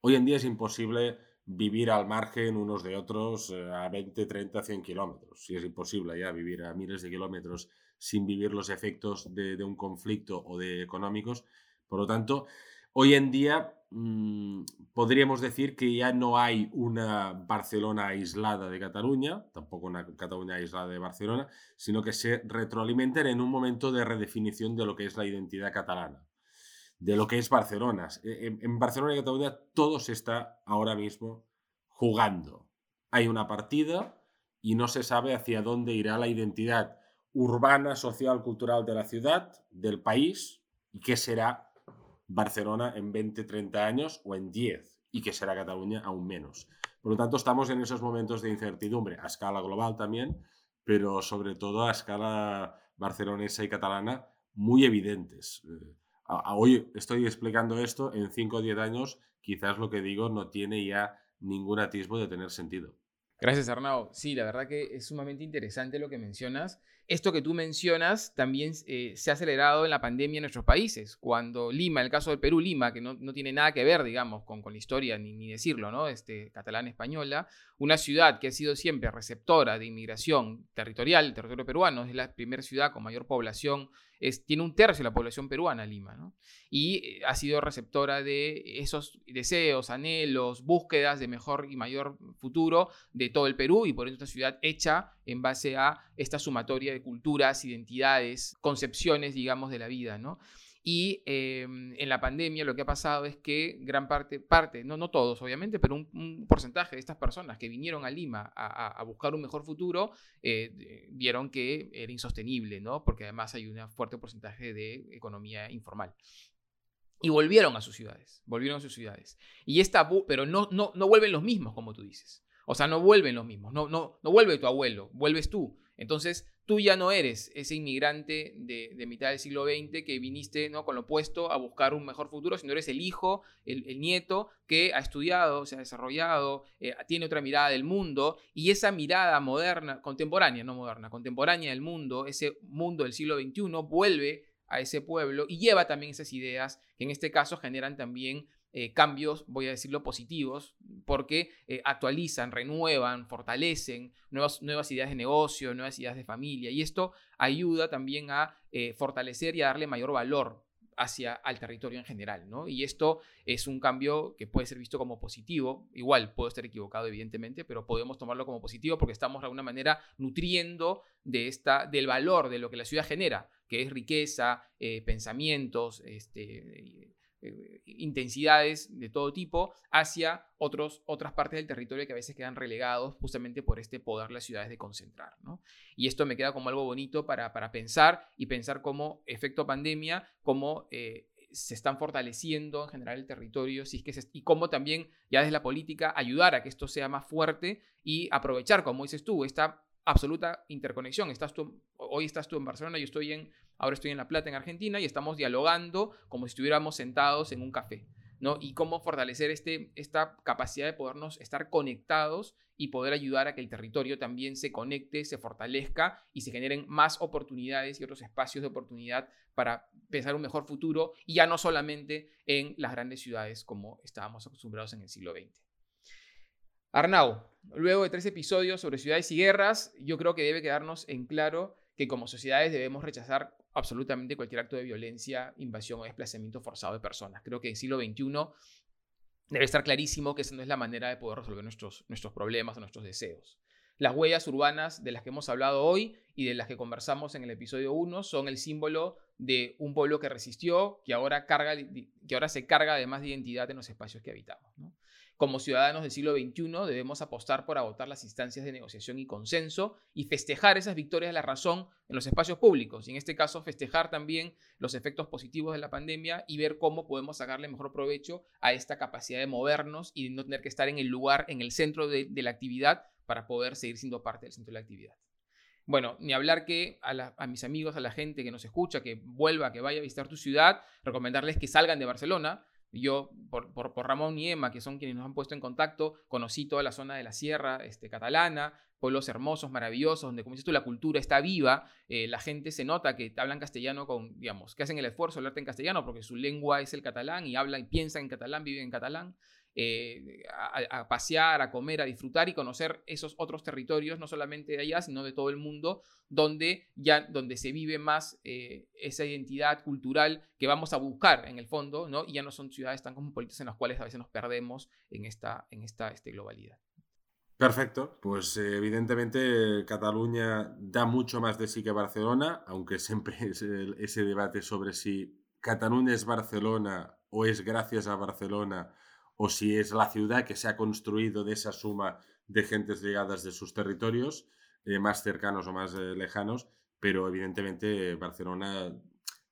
Hoy en día es imposible vivir al margen unos de otros eh, a 20, 30, 100 kilómetros. Si es imposible ya vivir a miles de kilómetros sin vivir los efectos de, de un conflicto o de económicos. Por lo tanto, hoy en día mmm, podríamos decir que ya no hay una Barcelona aislada de Cataluña, tampoco una Cataluña aislada de Barcelona, sino que se retroalimentan en un momento de redefinición de lo que es la identidad catalana de lo que es Barcelona. E, en Barcelona y Cataluña todo se está ahora mismo jugando. Hay una partida y no se sabe hacia dónde irá la identidad urbana, social, cultural de la ciudad, del país, y qué será Barcelona en 20, 30 años o en 10, y qué será Cataluña aún menos. Por lo tanto, estamos en esos momentos de incertidumbre, a escala global también, pero sobre todo a escala barcelonesa y catalana, muy evidentes. Eh, hoy estoy explicando esto, en 5 o 10 años quizás lo que digo no tiene ya ningún atisbo de tener sentido. Gracias, Arnau. Sí, la verdad que es sumamente interesante lo que mencionas. Esto que tú mencionas también eh, se ha acelerado en la pandemia en nuestros países. Cuando Lima, el caso del Perú, Lima, que no, tiene nada que ver, digamos, con, con la historia, ni, ni, decirlo, ¿no? Este, catalán-española, una ciudad que ha sido siempre receptora de inmigración territorial, territorio peruano, es la primera ciudad con mayor población tiene un tercio de la población peruana, Lima, ¿no? y eh, ha sido receptora de esos deseos, anhelos, búsquedas de mejor y mayor futuro de todo el Perú y por eso una ciudad hecha en base a esta sumatoria de culturas, identidades, concepciones, digamos, de la vida. ¿no? Y em, en la pandemia lo que ha pasado es que gran parte, parte no, no todos obviamente, pero un, porcentaje de estas personas que vinieron a Lima a, buscar un mejor futuro, eh, vieron que era insostenible, ¿no? Porque además hay un fuerte porcentaje de economía informal. Y volvieron a sus ciudades, volvieron a sus ciudades. Y esta, pero no, no, no vuelven los mismos, como tú dices. O sea, no vuelven los mismos, no, no, no vuelve tu abuelo, vuelves tú. Entonces, tú ya no eres ese inmigrante de, mitad del siglo XX que viniste ¿no? con lo opuesto a buscar un mejor futuro, sino eres el hijo, el, nieto que ha estudiado, se ha desarrollado, eh, tiene otra mirada del mundo y esa mirada moderna, contemporánea, no moderna, contemporánea del mundo, ese mundo del siglo XXI vuelve a ese pueblo y lleva también esas ideas que en este caso generan también eh, cambios, voy a decirlo, positivos, porque eh, actualizan, renuevan, fortalecen nuevas, nuevas ideas de negocio, nuevas ideas de familia. Y esto ayuda también a eh, fortalecer y a darle mayor valor hacia al territorio en general, ¿no? Y esto es un cambio que puede ser visto como positivo. Igual puedo estar equivocado, evidentemente, pero podemos tomarlo como positivo porque estamos de alguna manera nutriendo de esta, del valor de lo que la ciudad genera, que es riqueza, pensamientos, este, eh, intensidades de todo tipo hacia otros, otras partes del territorio que a veces quedan relegados justamente por este poder las ciudades de concentrar. ¿no? Y esto me queda como algo bonito para, para pensar y pensar como efecto pandemia, cómo eh, se están fortaleciendo en general el territorio es que y cómo también ya desde la política ayudar a que esto sea más fuerte y aprovechar, como dices tú, esta absoluta interconexión. Hoy estás tú en Barcelona, yo estoy en, ahora estoy en La Plata, en Argentina, y estamos dialogando como si estuviéramos sentados en un café, ¿no? Y cómo fortalecer este, esta capacidad de podernos estar conectados y poder ayudar a que el territorio también se conecte, se fortalezca y se generen más oportunidades y otros espacios de oportunidad para pensar un mejor futuro y ya no solamente en las grandes ciudades como estábamos acostumbrados en el siglo XX. Arnau, luego de tres episodios sobre ciudades y guerras, yo creo que debe quedarnos en claro que como sociedades debemos rechazar absolutamente cualquier acto de violencia, invasión o desplazamiento forzado de personas. Creo que en el siglo XXI debe estar clarísimo que esa no es la manera de poder resolver nuestros, nuestros problemas o nuestros deseos. Las huellas urbanas de las que hemos hablado hoy y de las que conversamos en el episodio 1 son el símbolo de un pueblo que resistió, que ahora, carga, que ahora se carga de más de identidad en los espacios que habitamos. Como ciudadanos del siglo XXI debemos apostar por agotar las instancias de negociación y consenso y festejar esas victorias de la razón en los espacios públicos. Y en este caso festejar también los efectos positivos de la pandemia y ver cómo podemos sacarle mejor provecho a esta capacidad de movernos y de no tener que estar en el lugar, en el centro de, la actividad para poder seguir siendo parte del centro de la actividad. Bueno, ni hablar que a, a, mis amigos, a la gente que nos escucha, que vuelva, que vaya a visitar tu ciudad, recomendarles que salgan de Barcelona, yo, por, por, Ramón y Emma, que son quienes nos han puesto en contacto, conocí toda la zona de la sierra este, catalana, pueblos hermosos, maravillosos, donde, como dices tú, la cultura está viva, eh, la gente se nota que hablan castellano con, digamos, que hacen el esfuerzo de hablarte en castellano porque su lengua es el catalán y hablan y piensan en catalán, viven en catalán. Eh, a, pasear, a comer, a disfrutar y conocer esos otros territorios, no solamente de allá, sino de todo el mundo, donde ya donde se vive más eh, esa identidad cultural que vamos a buscar en el fondo, ¿no? Y ya no son ciudades tan cosmopolitas en las cuales a veces nos perdemos en esta, en esta este, globalidad. Perfecto, pues eh, evidentemente Cataluña da mucho más de sí que Barcelona, aunque siempre es ese debate sobre si Cataluña es Barcelona o es gracias a Barcelona o si es la ciudad que se ha construido de esa suma de gentes llegadas de sus territorios, eh, más cercanos o más eh, lejanos, pero evidentemente Barcelona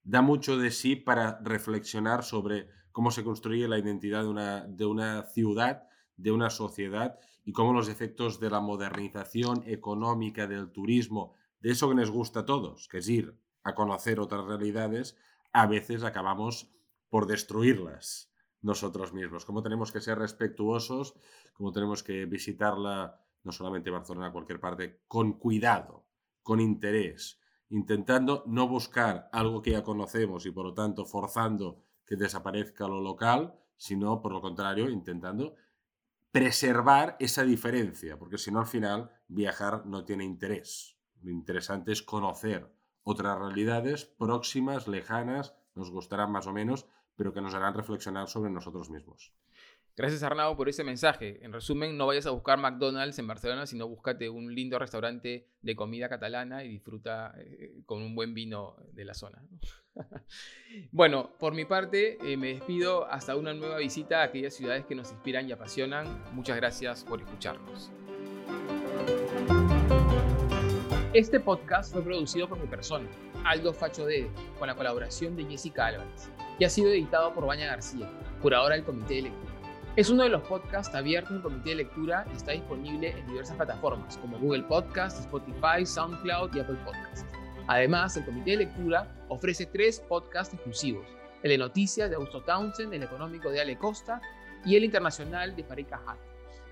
da mucho de sí para reflexionar sobre cómo se construye la identidad de una, de una ciudad, de una sociedad y cómo los efectos de la modernización económica, del turismo, de eso que nos gusta a todos, que es ir a conocer otras realidades, a veces acabamos por destruirlas nosotros mismos, cómo tenemos que ser respetuosos, cómo tenemos que visitarla, no solamente Barcelona, cualquier parte, con cuidado, con interés, intentando no buscar algo que ya conocemos y por lo tanto forzando que desaparezca lo local, sino por lo contrario, intentando preservar esa diferencia, porque si no al final viajar no tiene interés. Lo interesante es conocer otras realidades próximas, lejanas, nos gustarán más o menos, pero que nos harán reflexionar sobre nosotros mismos. Gracias Arnau por ese mensaje. En resumen, no vayas a buscar McDonald's en Barcelona, sino búscate un lindo restaurante de comida catalana y disfruta eh, con un buen vino de la zona. bueno, por mi parte, eh, me despido hasta una nueva visita a aquellas ciudades que nos inspiran y apasionan. Muchas gracias por escucharnos. Este podcast fue producido por mi persona, Aldo Facho Dede, con la colaboración de Jessica Álvarez y ha sido editado por Baña García, curadora del Comité de Lectura. Es uno de los podcasts abiertos del Comité de Lectura y está disponible en diversas plataformas como Google Podcast, Spotify, SoundCloud y Apple Podcasts. Además, el Comité de Lectura ofrece tres podcasts exclusivos, el de noticias de Augusto Townsend, el económico de Ale Costa y el internacional de Farid Hat.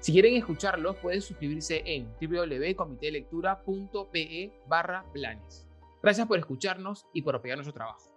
Si quieren escucharlos, pueden suscribirse en www.comitelectura.pe barra planes. Gracias por escucharnos y por apoyar nuestro trabajo.